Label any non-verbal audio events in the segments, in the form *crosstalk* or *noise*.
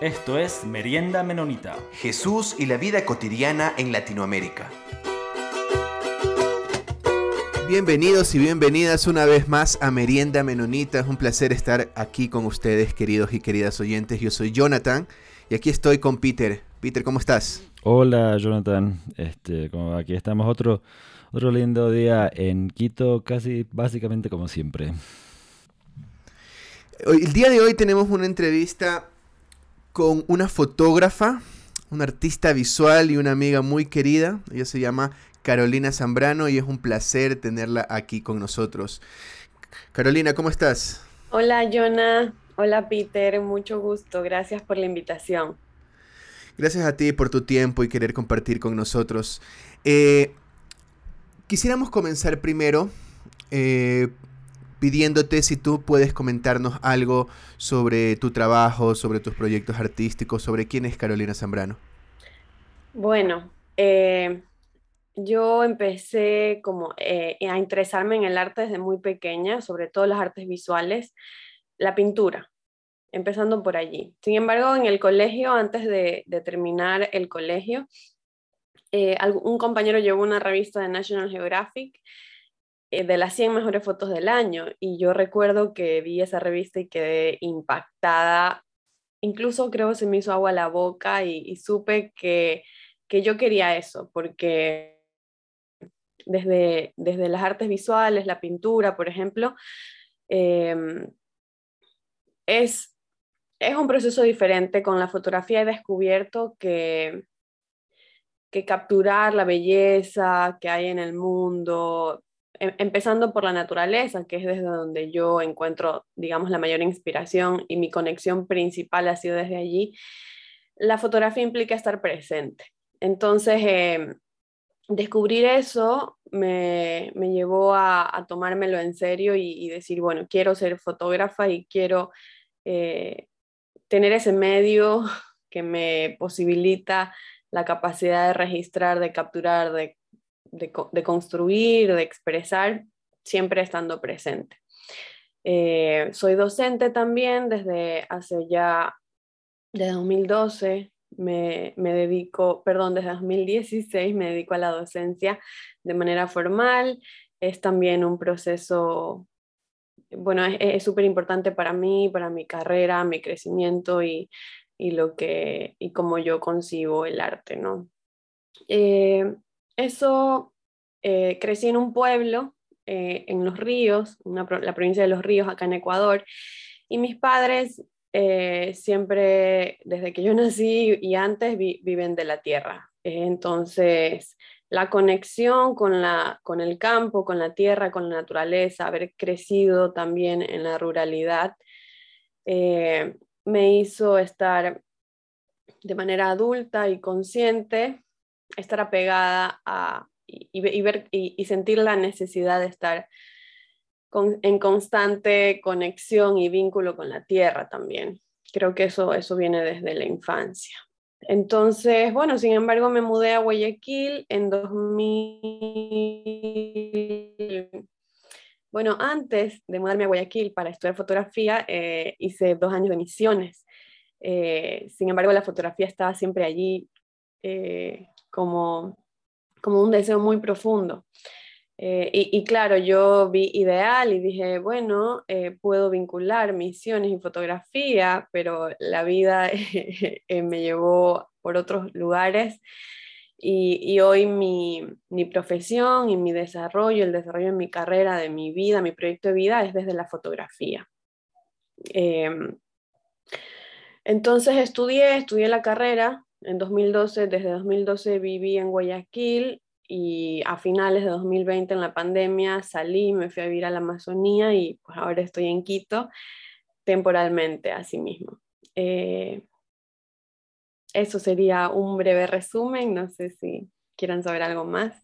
Esto es Merienda Menonita. Jesús y la vida cotidiana en Latinoamérica. Bienvenidos y bienvenidas una vez más a Merienda Menonita. Es un placer estar aquí con ustedes, queridos y queridas oyentes. Yo soy Jonathan y aquí estoy con Peter. Peter, ¿cómo estás? Hola, Jonathan. Este, como aquí estamos otro, otro lindo día en Quito, casi básicamente como siempre. El día de hoy tenemos una entrevista con una fotógrafa, una artista visual y una amiga muy querida. Ella se llama Carolina Zambrano y es un placer tenerla aquí con nosotros. Carolina, ¿cómo estás? Hola, Jonah. Hola, Peter. Mucho gusto. Gracias por la invitación. Gracias a ti por tu tiempo y querer compartir con nosotros. Eh, quisiéramos comenzar primero eh, pidiéndote si tú puedes comentarnos algo sobre tu trabajo, sobre tus proyectos artísticos, sobre quién es Carolina Zambrano. Bueno, eh, yo empecé como eh, a interesarme en el arte desde muy pequeña, sobre todo las artes visuales, la pintura, empezando por allí. Sin embargo, en el colegio, antes de, terminar el colegio, eh, un compañero llevó una revista de National Geographic de las 100 mejores fotos del año. Y yo recuerdo que vi esa revista y quedé impactada. Incluso creo se me hizo agua a la boca y, supe que, que, yo quería eso, porque desde, desde las artes visuales, la pintura, por ejemplo, em, es, es un proceso diferente. Con la fotografía he descubierto que, que capturar la belleza que hay en el mundo, empezando por la naturaleza, que es desde donde yo encuentro, digamos, la mayor inspiración y mi conexión principal ha sido desde allí, la fotografía implica estar presente. Entonces, em, descubrir eso me, llevó a, tomármelo en serio y, decir, bueno, quiero ser fotógrafa y quiero eh, tener ese medio *laughs* que me posibilita la capacidad de registrar, de capturar, de de, construir, de expresar, siempre estando presente. Eh, soy docente también desde hace ya, desde 2012, me, me, dedico, perdón, desde 2016 me dedico a la docencia de manera formal. Es también un proceso, bueno, es súper importante para mí, para mi carrera, mi crecimiento y, y, lo que, y cómo yo concibo el arte, ¿no? Eh, eso, eh, crecí en un pueblo, eh, en Los Ríos, la provincia de Los Ríos, acá en Ecuador, y mis padres eh, siempre, desde que yo *laughs* nací y antes, viven de la tierra. entonces, la conexión con, la, con el campo, con la tierra, con la naturaleza, haber crecido también en la ruralidad, me hizo estar de manera adulta y consciente estar apegada a, y, ver, y, sentir la necesidad de estar en constante conexión y vínculo con la tierra también. Creo que eso, eso viene desde la infancia. Entonces, bueno, sin embargo, me mudé a Guayaquil en 2000. Bueno, antes de mudarme a Guayaquil para estudiar fotografía, eh, hice dos años de misiones. Eh, sin embargo, la fotografía estaba siempre allí eh, como, como un deseo muy profundo. Eh, y, claro, yo vi ideal y dije, bueno, eh, puedo vincular misiones y fotografía, pero la vida *laughs* eh, me llevó por otros lugares y, hoy mi, mi, profesión y mi desarrollo, el desarrollo de mi carrera, de mi vida, mi proyecto de vida es desde la fotografía. Em, entonces estudié, estudié la carrera en 2012, desde 2012 viví en Guayaquil y a finales de 2020 en la pandemia salí, me fui a vivir a la Amazonía y pues ahora estoy en Quito temporalmente, así mismo. Eh, eso sería un breve resumen, no sé si quieran saber algo más.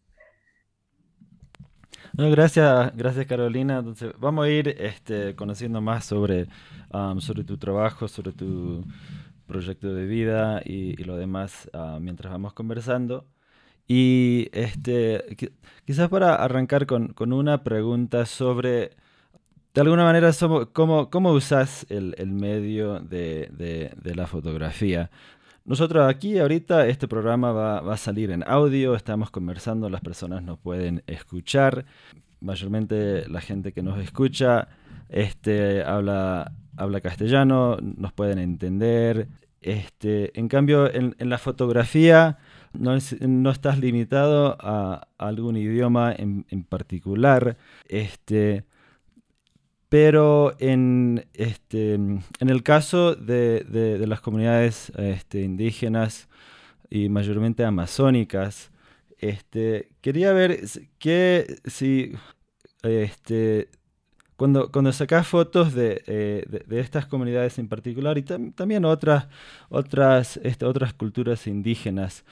gracias, gracias Carolina. Entonces, vamos a ir este, conociendo más sobre, um, sobre tu trabajo, sobre tu, proyecto de vida y, lo demás ah, mientras vamos conversando. Y este, quizás para arrancar con, una pregunta sobre de alguna manera, ¿cómo, cómo usas el, medio de, la fotografía? Nosotros aquí ahorita este programa va, va, a salir en audio, estamos conversando, las personas nos pueden escuchar, mayormente la gente que nos escucha este, habla, habla castellano, nos pueden entender. Este, en cambio, en, la fotografía no, estás limitado a, algún idioma en, particular. Este, pero en, este, en el caso de, las comunidades este, indígenas y mayormente amazónicas, este, quería ver que si este, cuando, cuando sacas fotos de, eh, de, estas comunidades en particular y también otras, otras, este, otras culturas indígenas,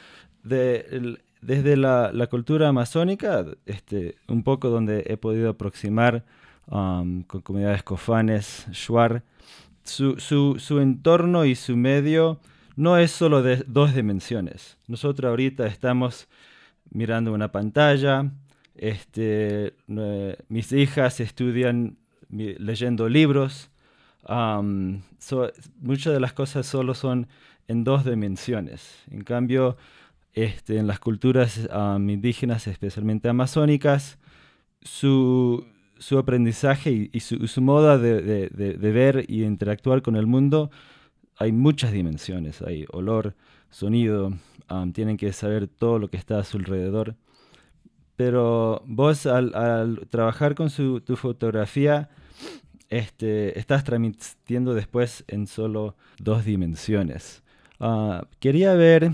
de, desde la, la, cultura amazónica, este, un poco donde he podido aproximar um, con comunidades cofanes, shuar, su, su, su, entorno y su medio no es solo de dos dimensiones. Nosotros ahorita estamos mirando una pantalla, este, mis hijas estudian leyendo libros. muchas de las cosas solo son en dos dimensiones. En cambio, este, en las culturas indígenas, especialmente amazónicas, su, aprendizaje y, su, modo de, ver y interactuar con el mundo, hay muchas dimensiones. Hay olor, sonido, tienen que saber todo lo que está a su alrededor. Pero vos al, trabajar con tu fotografía, este, estás transmitiendo después en solo dos dimensiones. Ah, quería ver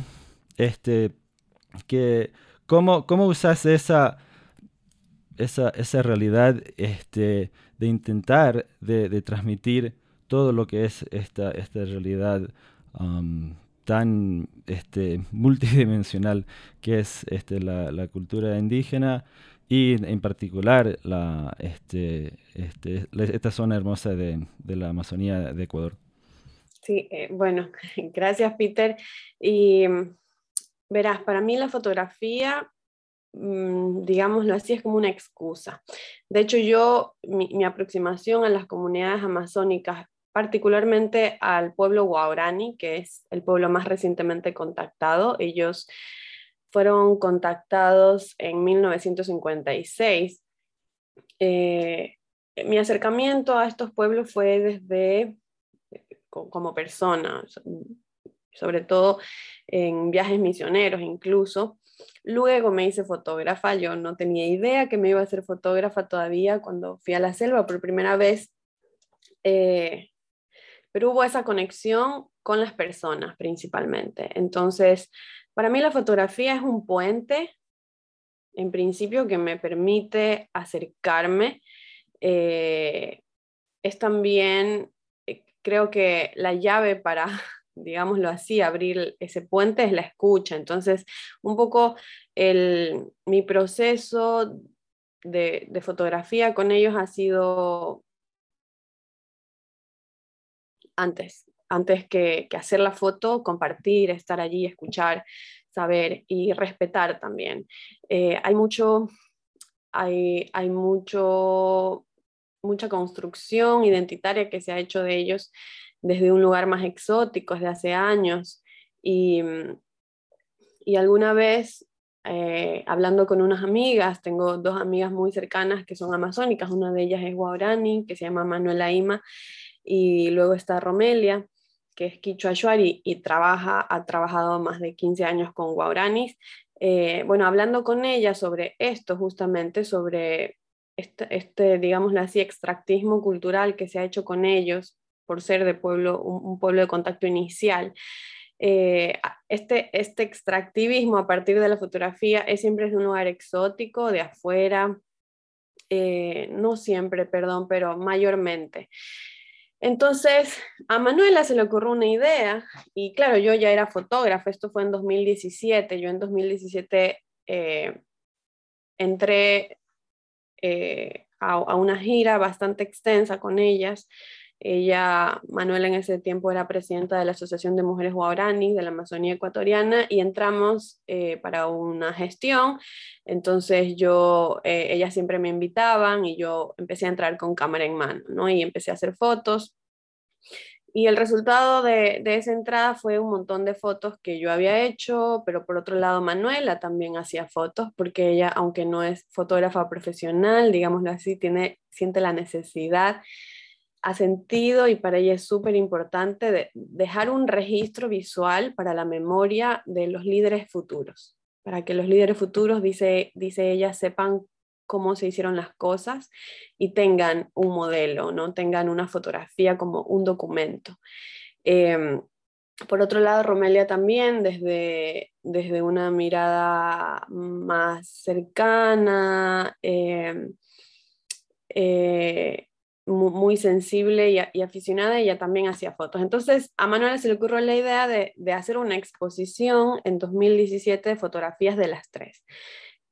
este, que, cómo, cómo usas esa, esa, esa realidad este, de intentar de, transmitir todo lo que es esta, esta realidad tan este, multidimensional que es este, la, cultura indígena y en particular la, este, esta zona hermosa de, la Amazonía de Ecuador. Sí, eh, bueno, *laughs* gracias Peter. Y mm, verás, para mí la fotografía, mm, digámoslo así, es como una excusa. De hecho, yo, mi, mi aproximación a las comunidades amazónicas particularmente al pueblo Guaurani, que es el pueblo más recientemente contactado. Ellos fueron contactados en 1956. Eh, mi acercamiento a estos pueblos fue desde como persona, sobre todo en viajes misioneros incluso. Luego me hice fotógrafa, yo no tenía idea que me iba a ser fotógrafa todavía cuando fui a la selva por primera vez. Eh, pero hubo esa conexión con las personas principalmente. Entonces, para mí la fotografía es un puente, en principio, que me permite acercarme. Eh, es también, eh, creo que la llave para, *laughs* digámoslo así, abrir ese puente es la escucha. Entonces, un poco mi proceso de fotografía con ellos ha sido antes, antes que, hacer la foto, compartir, estar allí, escuchar, saber y respetar también. Eh, hay mucho, hay, hay mucho, mucha construcción identitaria que se ha hecho de ellos desde un lugar más exótico, desde hace años. Y, y alguna vez, eh, hablando con unas amigas, tengo dos amigas muy cercanas que son amazónicas, una de ellas es Guaurani, que se llama Manuela Ima, y luego está Romelia, que es Quichua y trabaja, ha trabajado más de 15 años con Guauranis. Eh, bueno, hablando con ella sobre esto, justamente sobre este, este, digámoslo así, extractismo cultural que se ha hecho con ellos por ser de pueblo, un, pueblo de contacto inicial. Eh, este, este extractivismo a partir de la fotografía es siempre de un lugar exótico, de afuera, eh, no siempre, perdón, pero mayormente. Entonces, a Manuela se le ocurrió una idea y claro, yo ya era fotógrafa, esto fue en 2017, yo en 2017 eh, entré eh, a, una gira bastante extensa con ellas Ella, Manuela en ese tiempo era presidenta de la Asociación de Mujeres Guaraní de la Amazonía Ecuatoriana y entramos eh, para una gestión. Entonces yo, eh, ellas siempre me invitaban y yo empecé a entrar con cámara en mano, ¿no? Y empecé a hacer fotos. Y el resultado de, de, esa entrada fue un montón de fotos que yo había hecho, pero por otro lado Manuela también hacía fotos, porque ella, aunque no es fotógrafa profesional, digámoslo así, tiene, siente la necesidad ha sentido y para ella es súper importante de dejar un registro visual para la memoria de los líderes futuros, para que los líderes futuros, dice, dice ella, sepan cómo se hicieron las cosas y tengan un modelo, ¿no? tengan una fotografía como un documento. Em, por otro lado, Romelia también, desde, desde una mirada más cercana, em, eh, muy, sensible y, aficionada, ella también hacía fotos. Entonces, a Manuela se le ocurrió la idea de, hacer una exposición en 2017 de fotografías de las tres.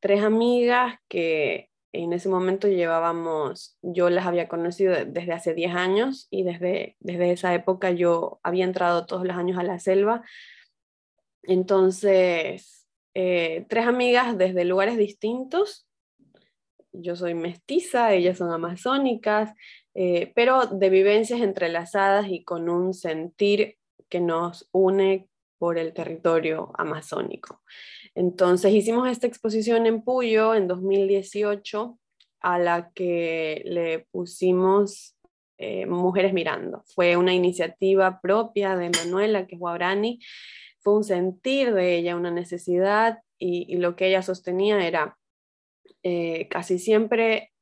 Tres amigas que en ese momento llevábamos, yo las había conocido desde hace 10 años y desde, desde esa época yo había entrado todos los años a la selva. Entonces, eh, tres amigas desde lugares distintos yo soy mestiza, ellas son amazónicas, eh, pero de vivencias entrelazadas y con un sentir que nos une por el territorio amazónico. Entonces hicimos esta exposición en Puyo en 2018 a la que le pusimos eh, Mujeres Mirando. Fue una iniciativa propia de Manuela, que es guarani, fue un sentir de ella, una necesidad y lo que ella sostenía era eh, casi siempre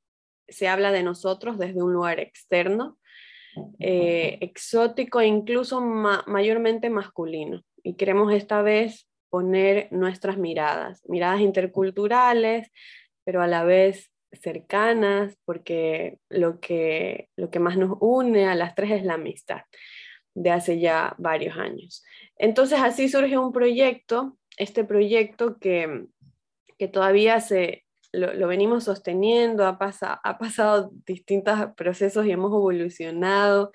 se habla de nosotros desde un lugar externo, eh, exótico e incluso mayormente masculino. Y queremos esta vez poner nuestras miradas, miradas interculturales, pero a la vez cercanas, porque lo que, lo que más nos une a las tres es la amistad de hace ya varios años. Entonces así surge un proyecto, este proyecto que, que todavía se, lo, venimos sosteniendo, ha, ha pasado distintos procesos y hemos evolucionado.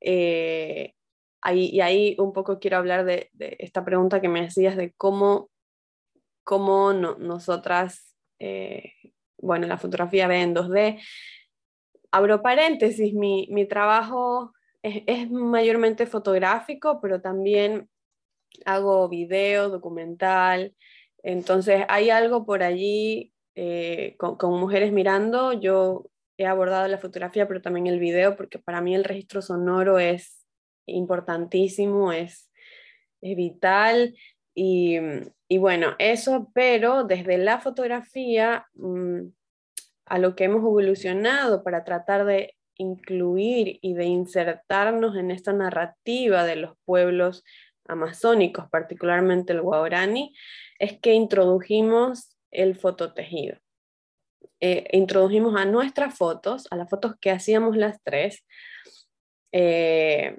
Eh, ahí, y ahí un poco quiero hablar de, esta pregunta que me decías de cómo, cómo nosotras, eh, bueno, la fotografía ve en 2D. Abro paréntesis, mi, mi trabajo es, es, mayormente fotográfico, pero también hago video, documental. Entonces hay algo por allí eh, con, mujeres mirando, yo he abordado la fotografía, pero también el video, porque para mí el registro sonoro es importantísimo, es, vital. Y, bueno, eso, pero desde la fotografía mm, a lo que hemos evolucionado para tratar de incluir y de insertarnos en esta narrativa de los pueblos amazónicos, particularmente el guaraní, es que introdujimos el fototejido. Eh, introdujimos a nuestras fotos, a las fotos que hacíamos las tres, eh,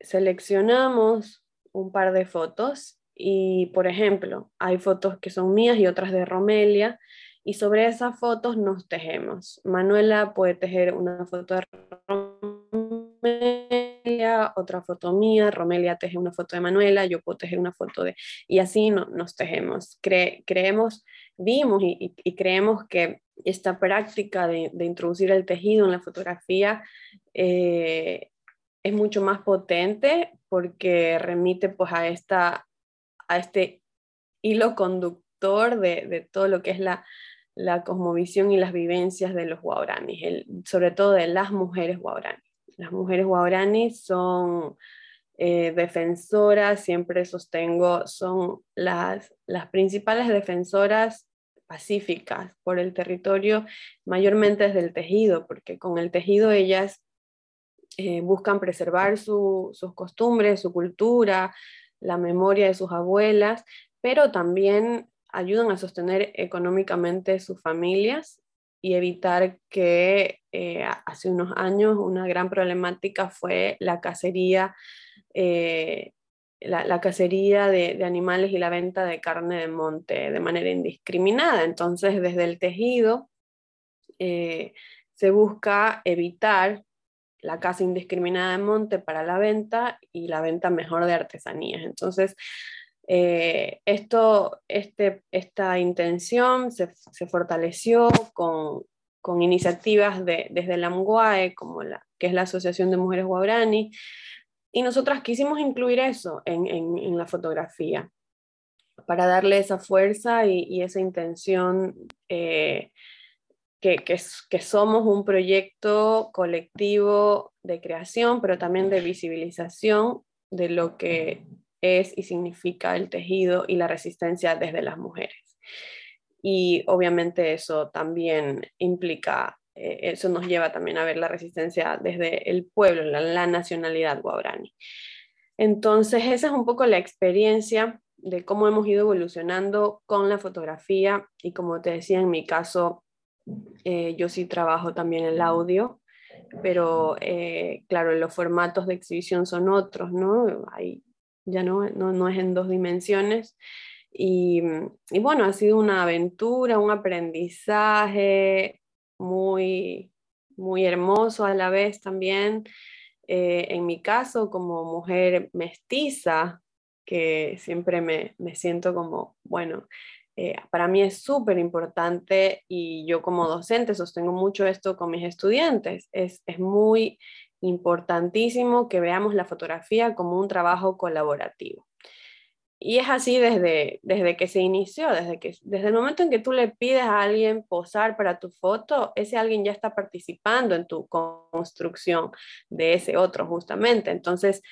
seleccionamos un par de fotos y, por ejemplo, hay fotos que son mías y otras de Romelia, y sobre esas fotos nos tejemos. Manuela puede tejer una foto de Romelia, otra foto mía, Romelia teje una foto de Manuela, yo puedo tejer una foto de... Y así nos tejemos. creemos, vimos y, creemos que esta práctica de, introducir el tejido en la fotografía eh, es mucho más potente porque remite pues a, esta, a este hilo conductor de, de todo lo que es la, la cosmovisión y las vivencias de los guaraníes, sobre todo de las mujeres guaraníes. Las mujeres guaraníes son eh, defensoras, siempre sostengo, son las, las principales defensoras pacíficas por el territorio, mayormente desde el tejido, porque con el tejido ellas eh, buscan preservar sus costumbres, su cultura, la memoria de sus abuelas, pero también ayudan a sostener económicamente sus familias y evitar que eh, hace unos años una gran problemática fue la cacería, eh, la, cacería de, animales y la venta de carne de monte de manera indiscriminada. Entonces, desde el tejido eh, se busca evitar la casa indiscriminada de monte para la venta y la venta mejor de artesanías. Entonces, eh, esto, este, esta intención se, fortaleció con, iniciativas de, desde la MGUAE, como la, que es la Asociación de Mujeres Guabrani, y nosotras quisimos incluir eso en, la fotografía, para darle esa fuerza y, esa intención eh, que, que, somos un proyecto colectivo de creación, pero también de visibilización de lo que es y significa el tejido y la resistencia desde las mujeres. Y obviamente eso también implica, eh, eso nos lleva también a ver la resistencia desde el pueblo, la, la nacionalidad guabrani. Entonces, esa es un poco la experiencia de cómo hemos ido evolucionando con la fotografía y como te decía, en mi caso, eh, yo sí trabajo también el audio, pero eh, claro, los formatos de exhibición son otros, ¿no? Hay, ya no, no, no, es en dos dimensiones. Y, y, bueno, ha sido una aventura, un aprendizaje muy, muy hermoso a la vez también. Eh, en mi caso, como mujer mestiza, que siempre me, me siento como, bueno, eh, para mí es súper importante y yo como docente sostengo mucho esto con mis estudiantes. Es, es muy importantísimo que veamos la fotografía como un trabajo colaborativo. Y es así desde, desde que se inició, desde, que, desde el momento en que tú le pides a alguien posar para tu foto, ese alguien ya está participando en tu construcción de ese otro justamente. Entonces,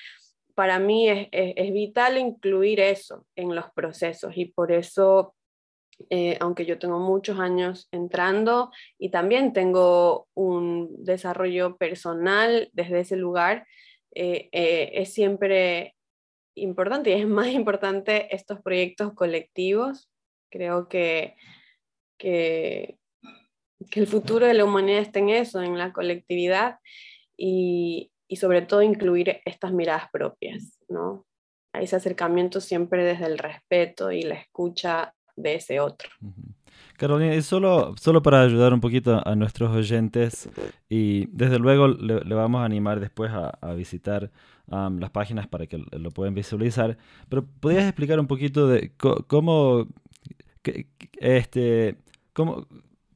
para mí es, es, es vital incluir eso en los procesos y por eso eh, aunque yo tengo muchos años entrando y también tengo un desarrollo personal desde ese lugar, eh, eh, es siempre importante y es *laughs* más importante estos proyectos colectivos. Creo que, que, que, el futuro de la humanidad está en eso, en la colectividad y, y sobre todo incluir estas miradas propias, ¿no? ese acercamiento siempre desde el respeto y la escucha de ese otro. Carolina, y solo, solo para ayudar un poquito a nuestros oyentes, y desde luego le, vamos a animar después a, visitar las páginas para que lo puedan visualizar, pero ¿podrías explicar un poquito de cómo, este, cómo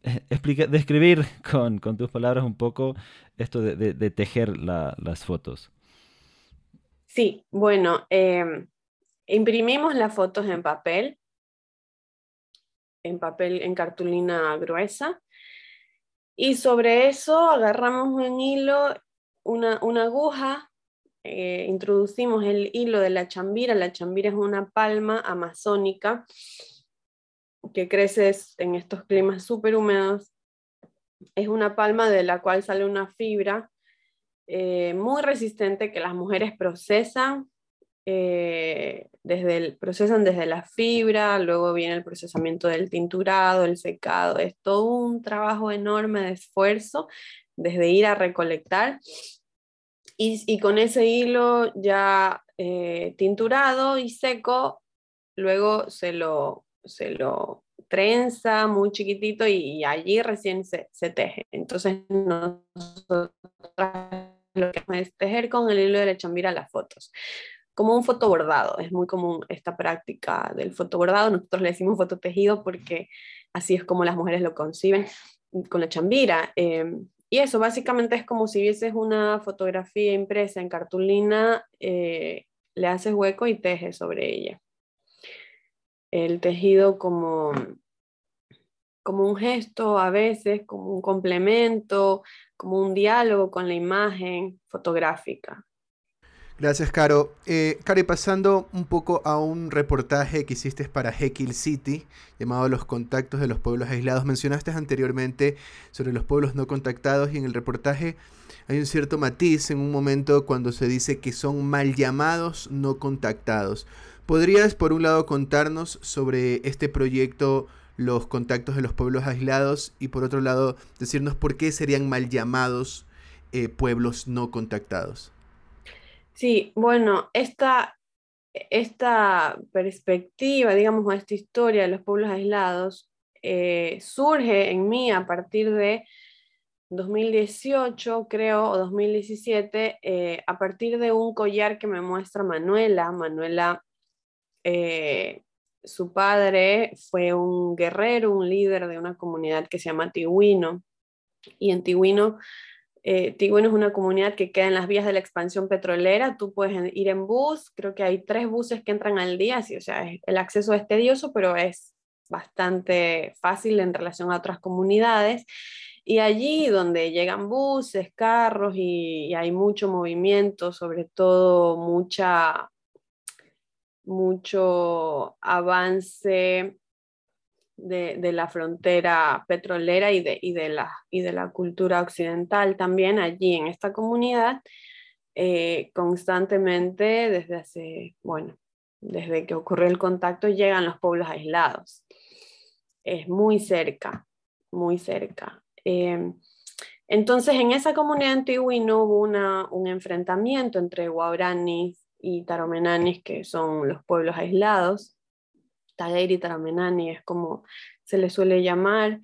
eh, explica, describir *laughs* con, con, tus palabras un poco esto de, de, tejer las fotos? Sí, bueno, em, imprimimos las fotos en papel en papel, en cartulina gruesa. Y sobre eso agarramos un hilo, una, aguja, eh, introducimos el hilo de la chambira. La chambira es una palma amazónica que crece en estos climas súper húmedos. Es una palma de la cual sale una fibra eh, muy resistente que las mujeres procesan eh, desde el, procesan desde la fibra, luego viene el procesamiento del tinturado, el secado, es todo un trabajo enorme de esfuerzo desde ir a recolectar. Y, con ese hilo ya eh, tinturado y seco, luego se lo, se lo trenza muy chiquitito y, allí recién se, se, teje. Entonces nosotros lo que es tejer con el hilo de la chambira las fotos como un fotobordado. Es muy común esta práctica del fotobordado. Nosotros le decimos fototejido porque así es como las mujeres lo conciben con la chambira. Em, y eso básicamente es como si vieses una fotografía impresa en cartulina, eh, le haces hueco y tejes sobre ella. El tejido como, como un gesto a veces, como un complemento, como un diálogo con la imagen fotográfica. Gracias, Caro. Eh, Caro, pasando un poco a un reportaje que hiciste para Heckle City, llamado Los contactos de los pueblos aislados. Mencionaste anteriormente sobre los pueblos no contactados y en el reportaje hay un cierto matiz en un momento cuando se dice que son mal llamados no contactados. ¿Podrías, por un lado, contarnos sobre este proyecto Los contactos de los pueblos aislados y por otro lado, decirnos por qué serían mal llamados eh, pueblos no contactados? Sí, bueno, esta, esta perspectiva, digamos, esta historia de los pueblos aislados eh, surge en mí a partir de 2018, creo, o 2017, eh, a partir de un collar que me muestra Manuela. Manuela, eh, su padre fue un guerrero, un líder de una comunidad que se llama Tihuino. Y en Tihuino, eh, es una comunidad que queda en las vías de la expansión petrolera. Tú puedes ir en bus, creo que hay tres buses que entran al día, o sea, el acceso es tedioso, pero es bastante fácil en relación a otras comunidades. Y allí donde llegan buses, carros y, hay mucho movimiento, sobre todo mucha, mucho avance de, la frontera petrolera y de, de la, y de la cultura occidental también allí en esta comunidad, eh, constantemente desde hace, bueno, desde que ocurrió el contacto llegan los pueblos aislados. Es muy cerca, muy cerca. Em, entonces, en esa comunidad antigua no hubo una, un enfrentamiento entre guaranis y taromenanis, que son los pueblos aislados. Tagueiri y taromenani es como se le suele llamar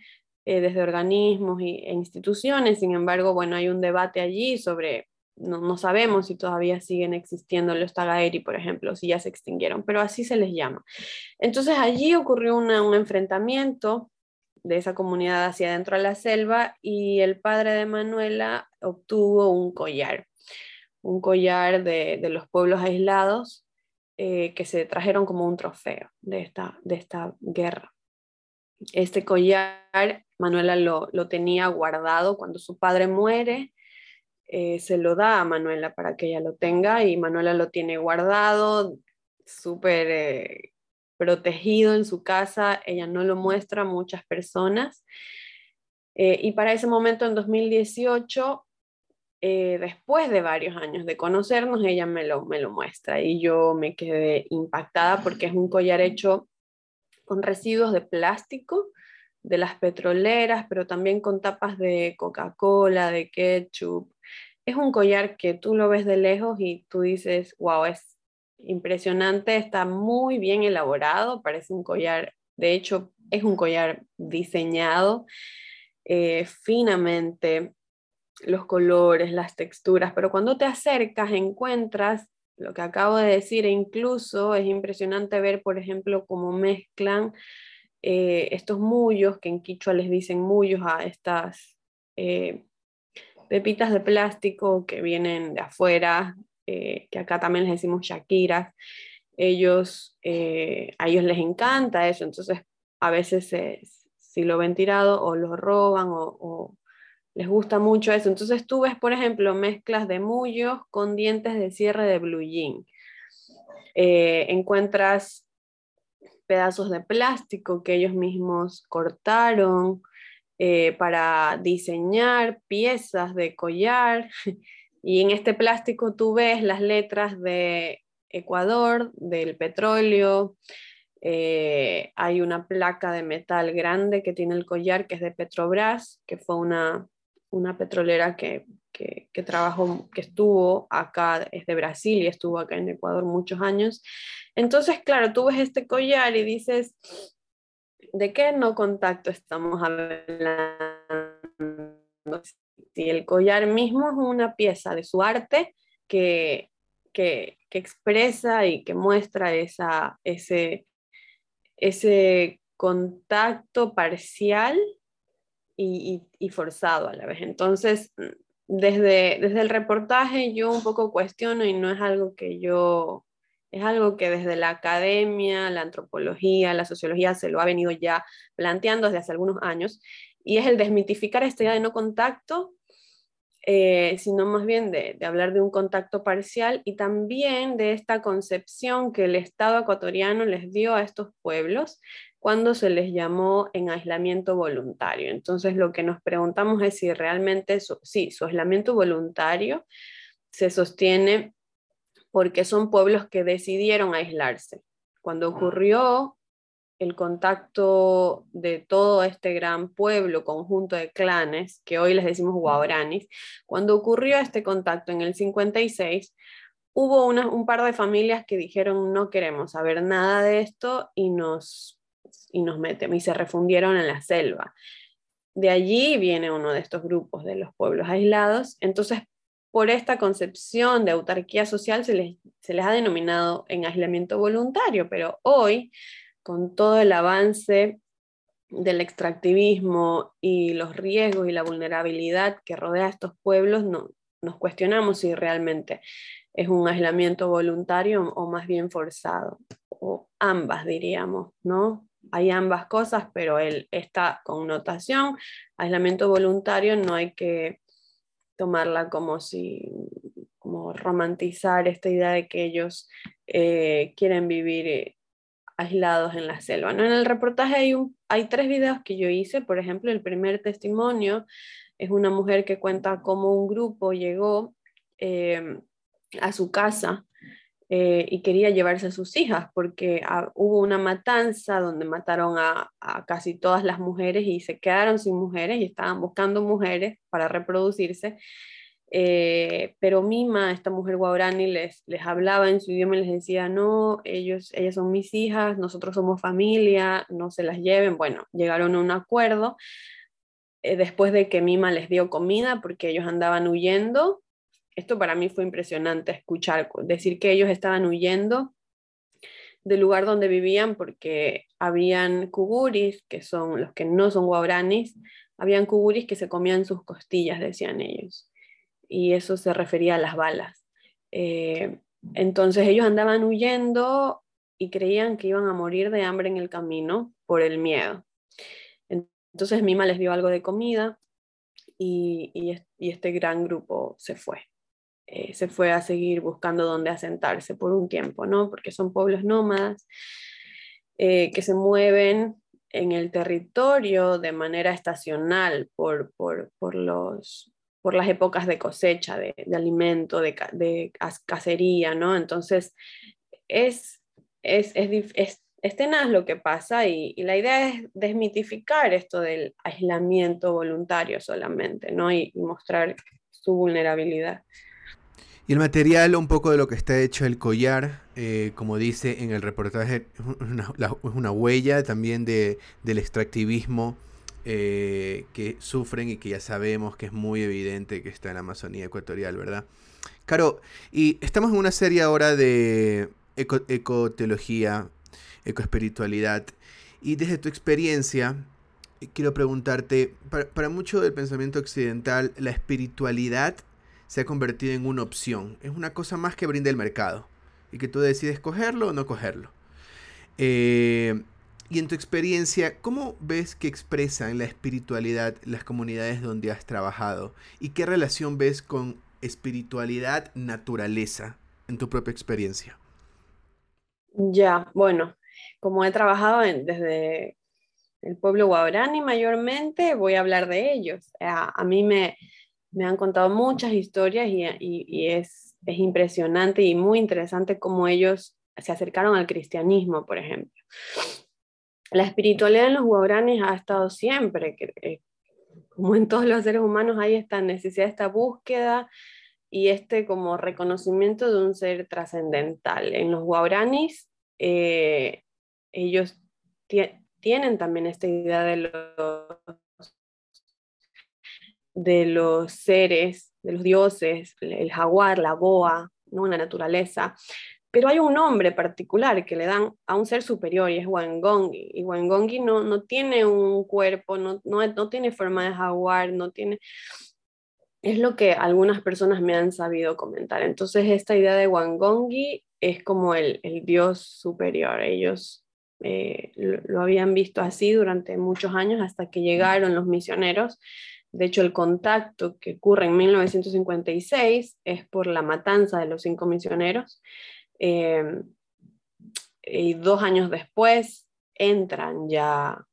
eh, desde organismos y, e instituciones. Sin embargo, bueno, hay un debate allí sobre, no, sabemos si todavía siguen existiendo los Tagairi, por ejemplo, si ya se extinguieron, pero así se les llama. Entonces, allí ocurrió un enfrentamiento de esa comunidad hacia adentro a la selva y el padre de Manuela obtuvo un collar, un collar de, los pueblos aislados eh, que se trajeron como un trofeo de esta, de esta guerra. Este collar Manuela lo, tenía guardado cuando su padre muere. Eh, se lo da a Manuela para que ella lo tenga y Manuela lo tiene guardado, súper eh, protegido en su casa, ella no lo muestra a muchas personas. Y para ese momento, en 2018, eh, después de varios años de conocernos, ella me lo, me lo muestra y yo me quedé impactada porque es un collar hecho con residuos de plástico de las petroleras, pero también con tapas de Coca-Cola, de ketchup. Es un collar que tú lo ves de lejos y tú dices, wow, es impresionante, está muy bien elaborado, parece un collar, de hecho es un collar diseñado eh, finamente, los colores, las texturas, pero cuando te acercas encuentras lo que acabo de decir e incluso es impresionante ver, por ejemplo, cómo mezclan eh, estos mullos, que en quichua les dicen mullos a estas eh, pepitas de plástico que vienen de afuera, eh, que acá también les decimos Shakira, ellos, a ellos les encanta eso, entonces a veces si lo ven tirado o lo roban o, les gusta mucho eso. Entonces tú ves, por ejemplo, mezclas de mullos con dientes de cierre de blue jean. Eh, encuentras pedazos de plástico que ellos mismos cortaron para diseñar piezas de collar. *laughs* Y en este plástico tú ves las letras de Ecuador, del petróleo. Eh, hay una placa de metal grande que tiene el collar, que es de Petrobras, que fue una, una petrolera que, que, que, trabajó, que estuvo acá, es de Brasil y estuvo acá en Ecuador muchos años. Entonces, claro, tú ves este collar y dices, ¿de qué no contacto estamos hablando? Si el collar mismo es una pieza de su arte que, que, expresa y que muestra esa, ese, ese contacto parcial y, forzado a la vez. Entonces, desde, desde el reportaje yo un poco cuestiono y no es algo que yo, es algo que desde la academia, la antropología, la sociología se lo ha venido ya planteando desde hace algunos años, y es el desmitificar esta idea de no contacto eh, sino más bien de, hablar de un contacto parcial y también de esta concepción que el Estado ecuatoriano les dio a estos pueblos cuando se les llamó en aislamiento voluntario. Entonces lo que nos preguntamos es si realmente, su, sí, su aislamiento voluntario se sostiene porque son pueblos que decidieron aislarse. Cuando ocurrió el contacto de todo este gran pueblo, conjunto de clanes, que hoy les decimos guaranis, cuando ocurrió este contacto en el 56, hubo un par de familias que dijeron no queremos saber nada de esto y nos, y nos metemos y se refundieron en la selva. de allí viene uno de estos grupos de los pueblos aislados. Entonces, por esta concepción de autarquía social se les, se les ha denominado en aislamiento voluntario, pero hoy, con todo el avance del extractivismo y los riesgos y la vulnerabilidad que rodea a estos pueblos, no, nos cuestionamos si realmente es un aislamiento voluntario o más bien forzado, o ambas diríamos, ¿no? Hay ambas cosas, pero el, esta connotación, aislamiento voluntario, no hay que tomarla como si, como romantizar esta idea de que ellos eh, quieren vivir eh, aislados en la selva. ¿no? En el reportaje hay, un, hay tres videos que yo hice, por ejemplo, el primer testimonio es una mujer que cuenta cómo un grupo llegó eh, a su casa eh, y quería llevarse a sus hijas porque ah, hubo una matanza donde mataron a, casi todas las mujeres y se quedaron sin mujeres y estaban buscando mujeres para reproducirse. Eh, pero Mima, esta mujer guaurani, les, les hablaba en su idioma y les decía, no, ellos, ellas son mis hijas, nosotros somos familia, no se las lleven. Bueno, llegaron a un acuerdo eh, después de que Mima les dio comida porque ellos andaban huyendo esto para mí fue impresionante escuchar, decir que ellos estaban huyendo del lugar donde vivían porque habían kuguris, que son los que no son guauranis, habían kuguris que se comían sus costillas, decían ellos. Y eso se refería a las balas. Eh, entonces ellos andaban huyendo y creían que iban a morir de hambre en el camino por el miedo. Entonces Mima les dio algo de comida y, y este gran grupo se fue. Eh, se fue a seguir buscando dónde asentarse por un tiempo, ¿no? Porque son pueblos nómadas eh, que se mueven en el territorio de manera estacional por, por, por los, por las épocas de cosecha, de, de alimento, de, de, cacería, ¿no? Entonces, es, es, es, es, tenaz lo que pasa y, y, la idea es desmitificar esto del aislamiento voluntario solamente, ¿no? Y mostrar su vulnerabilidad. Y el material, un poco de lo que está hecho el collar, eh, como dice en el reportaje, es una, huella también de, del extractivismo eh, que sufren y que ya sabemos que es muy evidente que está en la Amazonía ecuatorial, ¿verdad? Caro, y estamos en una serie ahora de eco, ecoteología, ecoespiritualidad, y desde tu experiencia, quiero preguntarte, para, para mucho del pensamiento occidental, la espiritualidad se ha convertido en una opción. Es una cosa más que brinda el mercado y que tú decides cogerlo o no cogerlo. Eh, y en tu experiencia, ¿cómo ves que expresan la espiritualidad las comunidades donde has trabajado? ¿Y qué relación ves con espiritualidad, naturaleza en tu propia experiencia? Ya, bueno, como he trabajado desde el pueblo guarani mayormente, voy a hablar de ellos. a mí me, me han contado muchas historias y, es, es, impresionante y muy interesante cómo ellos se acercaron al cristianismo, por ejemplo. La espiritualidad en los guaraníes ha estado siempre, eh, como en todos los seres humanos hay esta necesidad, esta búsqueda y este como reconocimiento de un ser trascendental. En los guaraníes eh, ellos tienen también esta idea de los de los seres, de los dioses, el jaguar, la boa, ¿no? la naturaleza. Pero hay un nombre particular que le dan a un ser superior y es Wangongi. Y Wangongi no, no tiene un cuerpo, no, no, no tiene forma de jaguar, no tiene... Es lo que algunas personas me han sabido comentar. Entonces esta idea de Wangongi es como el, el dios superior. Ellos eh, lo, lo habían visto así durante muchos años hasta que llegaron los misioneros de hecho, el contacto que ocurre en 1956 es por la matanza de los cinco misioneros. Eh, y dos años después entran ya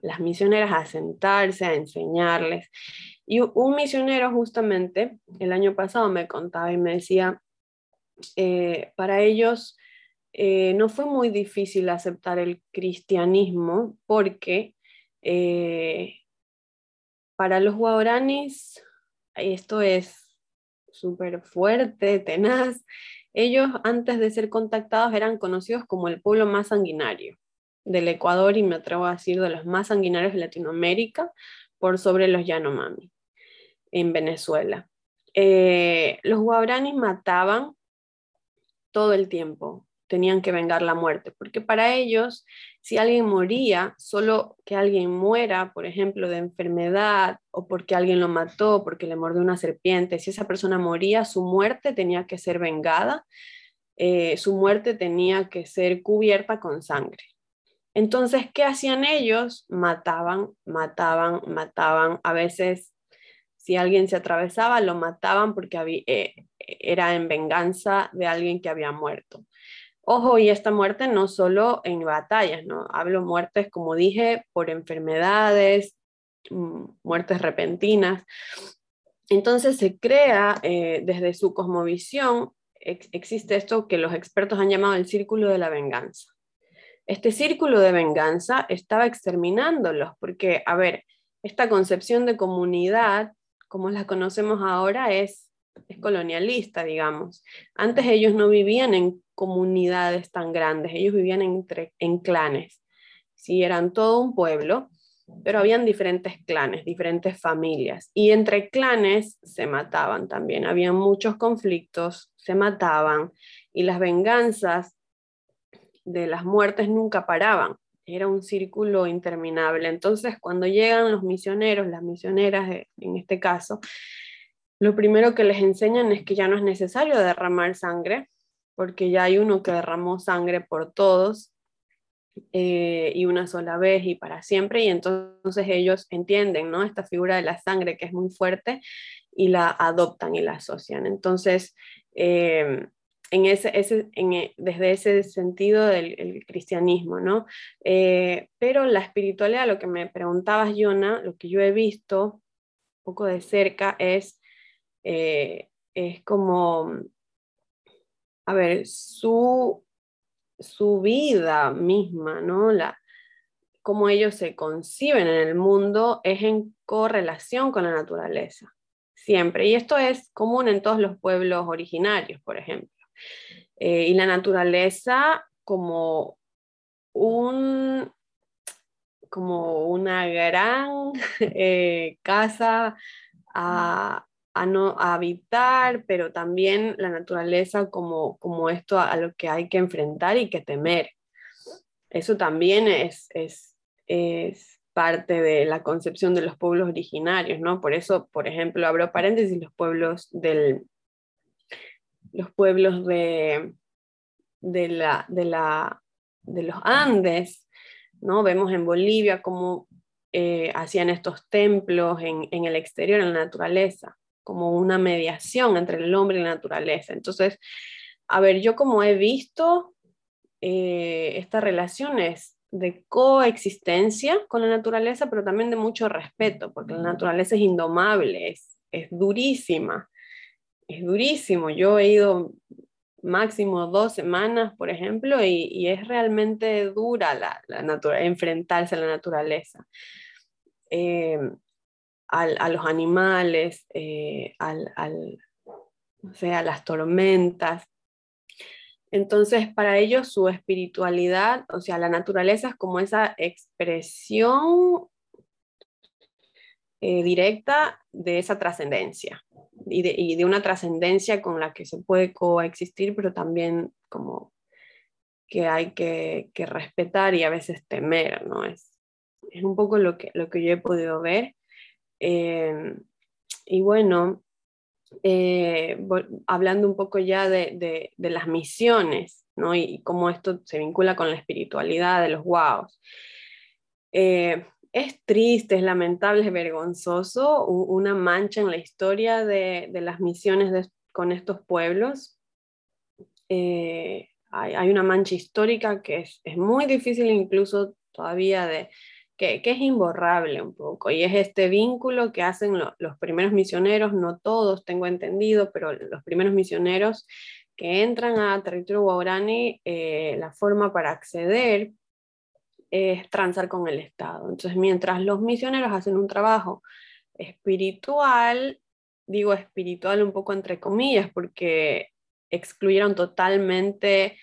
las misioneras a sentarse, a enseñarles. Y un misionero justamente el año pasado me contaba y me decía, eh, para ellos eh, no fue muy difícil aceptar el cristianismo porque para los guaraníes, esto es súper fuerte, tenaz. Ellos antes de ser contactados eran conocidos como el pueblo más sanguinario del Ecuador y me atrevo a decir de los más sanguinarios de Latinoamérica, por sobre los Yanomami en Venezuela. Eh, los guaraníes mataban todo el tiempo, tenían que vengar la muerte, porque para ellos, si alguien moría, solo que alguien muera, por ejemplo, de enfermedad o porque alguien lo mató, porque le mordió una serpiente, si esa persona moría, su muerte tenía que ser vengada, eh, su muerte tenía que ser cubierta con sangre. Entonces, ¿qué hacían ellos? Mataban, mataban, mataban. A veces, si alguien se atravesaba, lo mataban porque eh, era en venganza de alguien que había muerto. Ojo, y esta muerte no solo en batallas, ¿no? Hablo muertes, como dije, por enfermedades, mm, muertes repentinas. Entonces se crea eh, desde su cosmovisión, existe esto que los expertos han llamado el círculo de la venganza. Este círculo de venganza estaba exterminándolos, porque, a ver, esta concepción de comunidad, como la conocemos ahora, es es colonialista, digamos. Antes ellos no vivían en comunidades tan grandes, ellos vivían entre, en clanes. Sí, eran todo un pueblo, pero habían diferentes clanes, diferentes familias. Y entre clanes se mataban también, había muchos conflictos, se mataban y las venganzas de las muertes nunca paraban. Era un círculo interminable. Entonces, cuando llegan los misioneros, las misioneras en este caso, lo primero que les enseñan es que ya no es necesario derramar sangre, porque ya hay uno que derramó sangre por todos eh, y una sola vez y para siempre, y entonces ellos entienden ¿no? esta figura de la sangre que es muy fuerte y la adoptan y la asocian. Entonces, eh, en ese, eh, desde ese sentido del cristianismo, ¿no? pero la espiritualidad, lo que me preguntabas, Yona, lo que yo he visto poco de cerca es eh, es como, a ver, su, su vida misma, ¿no? La, cómo ellos se conciben en el mundo es en correlación con la naturaleza, siempre. Y esto es común en todos los pueblos originarios, por ejemplo. Eh, y la naturaleza como un como una gran *laughs* eh, casa a, a no habitar, pero también la naturaleza como, como esto a, lo que hay que enfrentar y que temer. Eso también es, es, es parte de la concepción de los pueblos originarios, ¿no? Por eso, por ejemplo, abro paréntesis, los pueblos del los pueblos de, de, la, de, la, de los Andes, ¿no? Vemos en Bolivia cómo eh, hacían estos templos en, en, el exterior, en la naturaleza como una mediación entre el hombre y la naturaleza. Entonces, a ver, yo como he visto eh, estas relaciones de coexistencia con la naturaleza, pero también de mucho respeto, porque la naturaleza es indomable, es, es durísima, es durísimo. Yo he ido máximo dos semanas, por ejemplo, y, es realmente dura la, la enfrentarse a la naturaleza. Eh, a los animales, eh, al, a las tormentas. Entonces, para ellos su espiritualidad, o sea, la naturaleza es como esa expresión eh, directa de esa trascendencia y de, una trascendencia con la que se puede coexistir, pero también como que hay que, respetar y a veces temer, ¿no? Es, es un poco lo que, lo que yo he podido ver. Em, y bueno, eh, hablando un poco ya de, las misiones, ¿no? Y, cómo esto se vincula con la espiritualidad de los guaos. Eh, es triste, es lamentable, es vergonzoso, una mancha en la historia de, las misiones con estos pueblos. Eh, hay, una mancha histórica que es, es muy difícil incluso todavía de, que, es imborrable un poco, y es este vínculo que hacen los primeros misioneros, no todos tengo entendido, pero los primeros misioneros que entran a territorio guaraní, eh, la forma para acceder es transar con el Estado. Entonces, mientras los misioneros hacen un trabajo espiritual, digo espiritual un poco entre comillas, porque excluyeron totalmente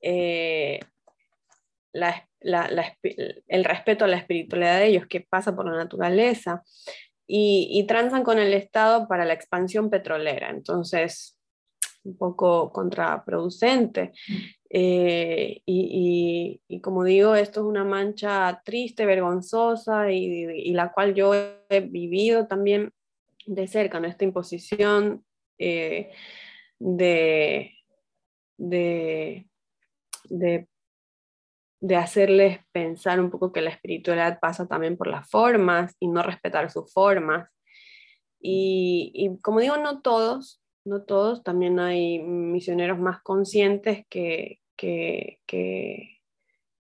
eh, la, el respeto a la espiritualidad de ellos, que pasa por la naturaleza, y, y con el Estado para la expansión petrolera. Entonces, un poco contraproducente. Eh, y, como digo, esto es una mancha triste, vergonzosa y, la cual yo he vivido también de cerca, esta imposición eh, de, de, hacerles pensar un poco que la espiritualidad pasa también por las formas y no respetar sus formas. y como digo, no todos, no todos, también hay misioneros más conscientes que,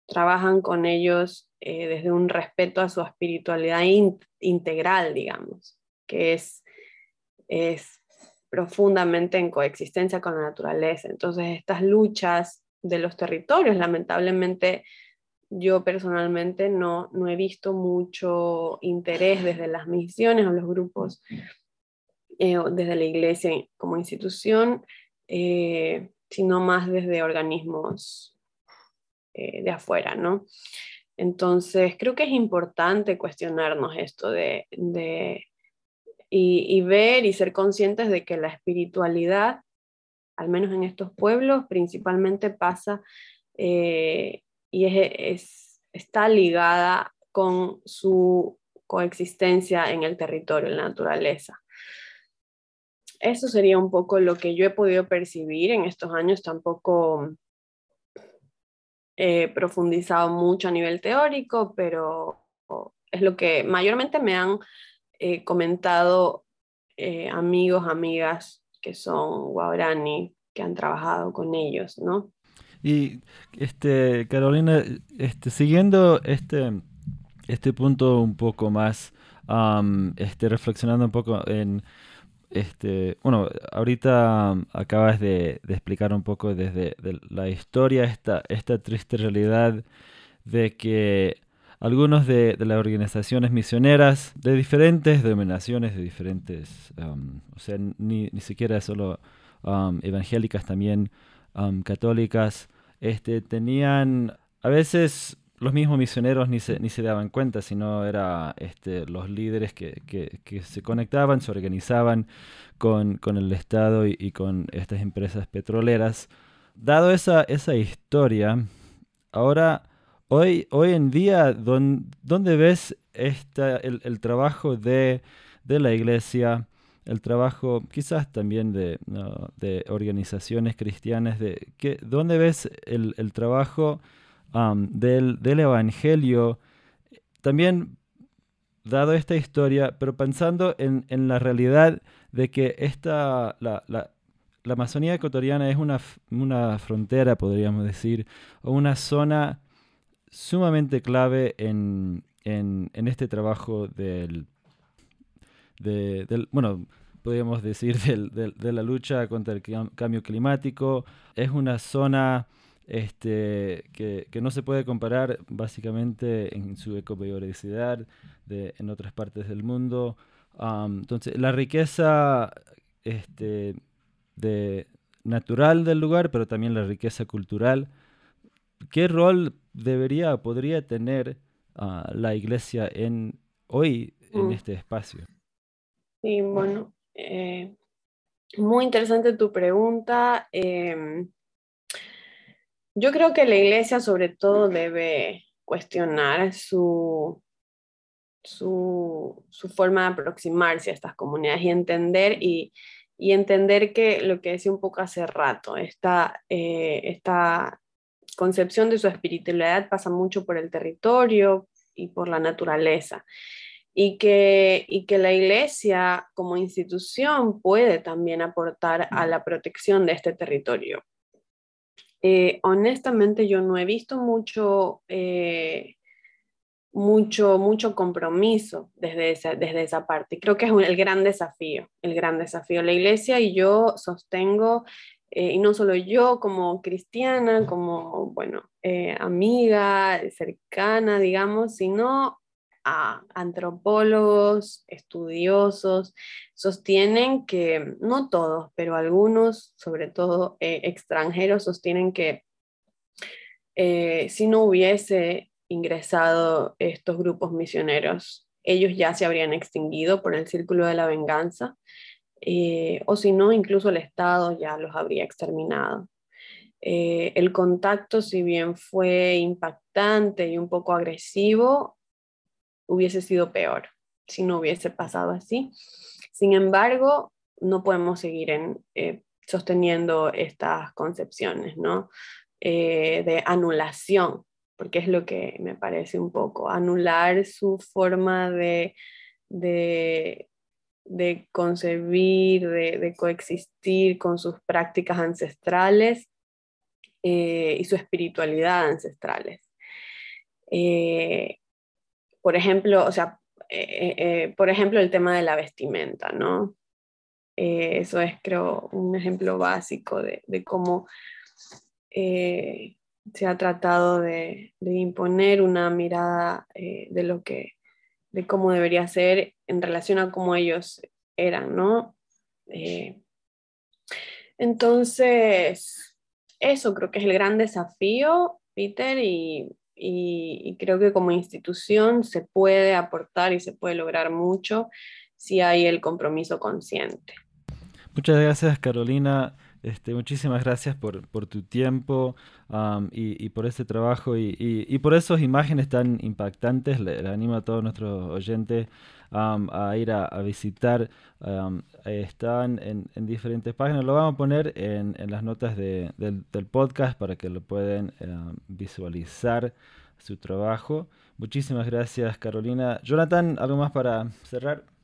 trabajan con ellos eh, desde un respeto a su espiritualidad integral, digamos, que es, es profundamente en coexistencia con la naturaleza. Entonces, estas luchas de los territorios, lamentablemente, yo personalmente no, no he visto mucho interés desde las misiones o los grupos eh, desde la iglesia como institución, eh, sino más desde organismos eh, de afuera, ¿no? Entonces, creo que es importante cuestionarnos esto de, y, ver y ser conscientes de que la espiritualidad, al menos en estos pueblos, principalmente pasa y es, está ligada con su coexistencia en el territorio, en la naturaleza. Eso sería un poco lo que yo he podido percibir en estos años. Tampoco he profundizado mucho a nivel teórico, pero es lo que mayormente me han eh, comentado eh, amigos, amigas que son guarani, que han trabajado con ellos, ¿no? Y este, Carolina, este, siguiendo este, este punto un poco más, este, reflexionando un poco en este, bueno, ahorita acabas de, explicar un poco desde la historia esta, esta triste realidad de que algunos de, las organizaciones misioneras de diferentes denominaciones, de diferentes, um, o sea, ni, ni siquiera solo um, evangélicas, también um, católicas, este, tenían a veces los mismos misioneros ni se, ni se daban cuenta, sino era este, los líderes que, que, se conectaban, se organizaban con, con el Estado y, con estas empresas petroleras. Dado esa, esa historia, ahora, hoy, hoy en día, ¿dónde ves el, trabajo de, la iglesia? El trabajo quizás también de, de organizaciones cristianas, de, ¿dónde ves el, trabajo? del, Evangelio, también dado esta historia, pero pensando en, la realidad de que esta, la, la, Amazonía ecuatoriana es una, una, frontera, podríamos decir, o una zona sumamente clave en, este trabajo del, del, bueno, podríamos decir, de la lucha contra el cambio climático. Es una zona este, que, no se puede comparar básicamente en su ecobiodiversidad de, en otras partes del mundo. entonces, la riqueza este, de, natural del lugar, pero también la riqueza cultural. ¿Qué rol debería, podría tener ah, la iglesia en, hoy en mm. este espacio? Sí, bueno, eh, muy interesante tu pregunta. Em, yo creo que la iglesia sobre todo debe cuestionar su, su, forma de aproximarse a estas comunidades y entender y, entender que lo que decía un poco hace rato, esta, eh, esta concepción de su espiritualidad pasa mucho por el territorio y por la naturaleza. Y que, y que la iglesia como institución puede también aportar a la protección de este territorio. Eh, honestamente yo no he visto mucho, eh, mucho, mucho compromiso desde esa, desde esa parte. Creo que es el gran desafío, el gran desafío. La iglesia y yo sostengo, eh, y no solo yo como cristiana, como, bueno, amiga cercana, digamos, sino a antropólogos, estudiosos, sostienen que, no todos, pero algunos, sobre todo eh, extranjeros, sostienen que eh, si no hubiese ingresado estos grupos misioneros, ellos ya se habrían extinguido por el círculo de la venganza, eh, o si no, incluso el Estado ya los habría exterminado. Eh, el contacto, si bien fue impactante y un poco agresivo, hubiese sido peor si no hubiese pasado así. Sin embargo, no podemos seguir en, eh, sosteniendo estas concepciones ¿no? de anulación porque es lo que me parece un poco, anular su forma de, de, concebir, de, coexistir con sus prácticas ancestrales eh, y su espiritualidad ancestrales. Eh, por ejemplo, o sea, eh, por ejemplo, el tema de la vestimenta, ¿no? eso es, creo, un ejemplo básico de, de cómo se ha tratado de, imponer una mirada de lo que, de cómo debería ser en relación a cómo ellos eran, ¿no? Eh, entonces, eso creo que es el gran desafío, Peter, y, y creo que como institución se puede aportar y se puede lograr mucho si hay el compromiso consciente. Muchas gracias, Carolina. Este, muchísimas gracias por, tu tiempo y, por este trabajo y, por esas imágenes tan impactantes. Le, animo a todos nuestros oyentes a ir a, visitar. están en, diferentes páginas. Lo vamos a poner en, las notas del, podcast para que lo puedan visualizar su trabajo. Muchísimas gracias, Carolina. Jonathan, ¿algo más para cerrar?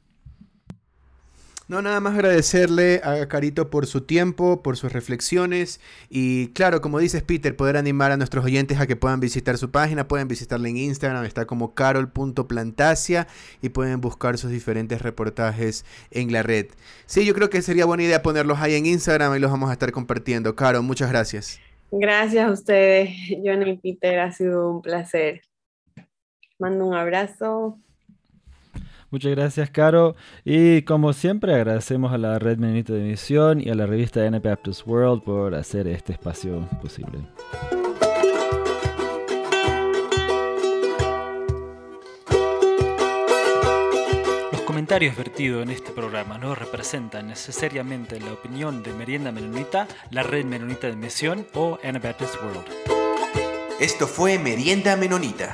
No, nada más agradecerle a Carito por su tiempo, por sus reflexiones y claro, como dices Peter, poder animar a nuestros oyentes a que puedan visitar su página, pueden visitarla en Instagram, está como carol.plantasia y pueden buscar sus diferentes reportajes en la red. Sí, yo creo que sería buena idea ponerlos ahí en Instagram y los vamos a estar compartiendo. Carol, muchas gracias. Gracias a ustedes, *laughs* John y Peter, ha sido un placer. Mando un abrazo. Muchas gracias, Caro. Y como siempre, agradecemos a la Red Menonita de Misión y a la revista Anabaptist World por hacer este espacio posible. Los comentarios vertidos en este programa no representan necesariamente la opinión de Merienda Menonita, la Red Menonita de Misión o Anabaptist World. Esto fue Merienda Menonita.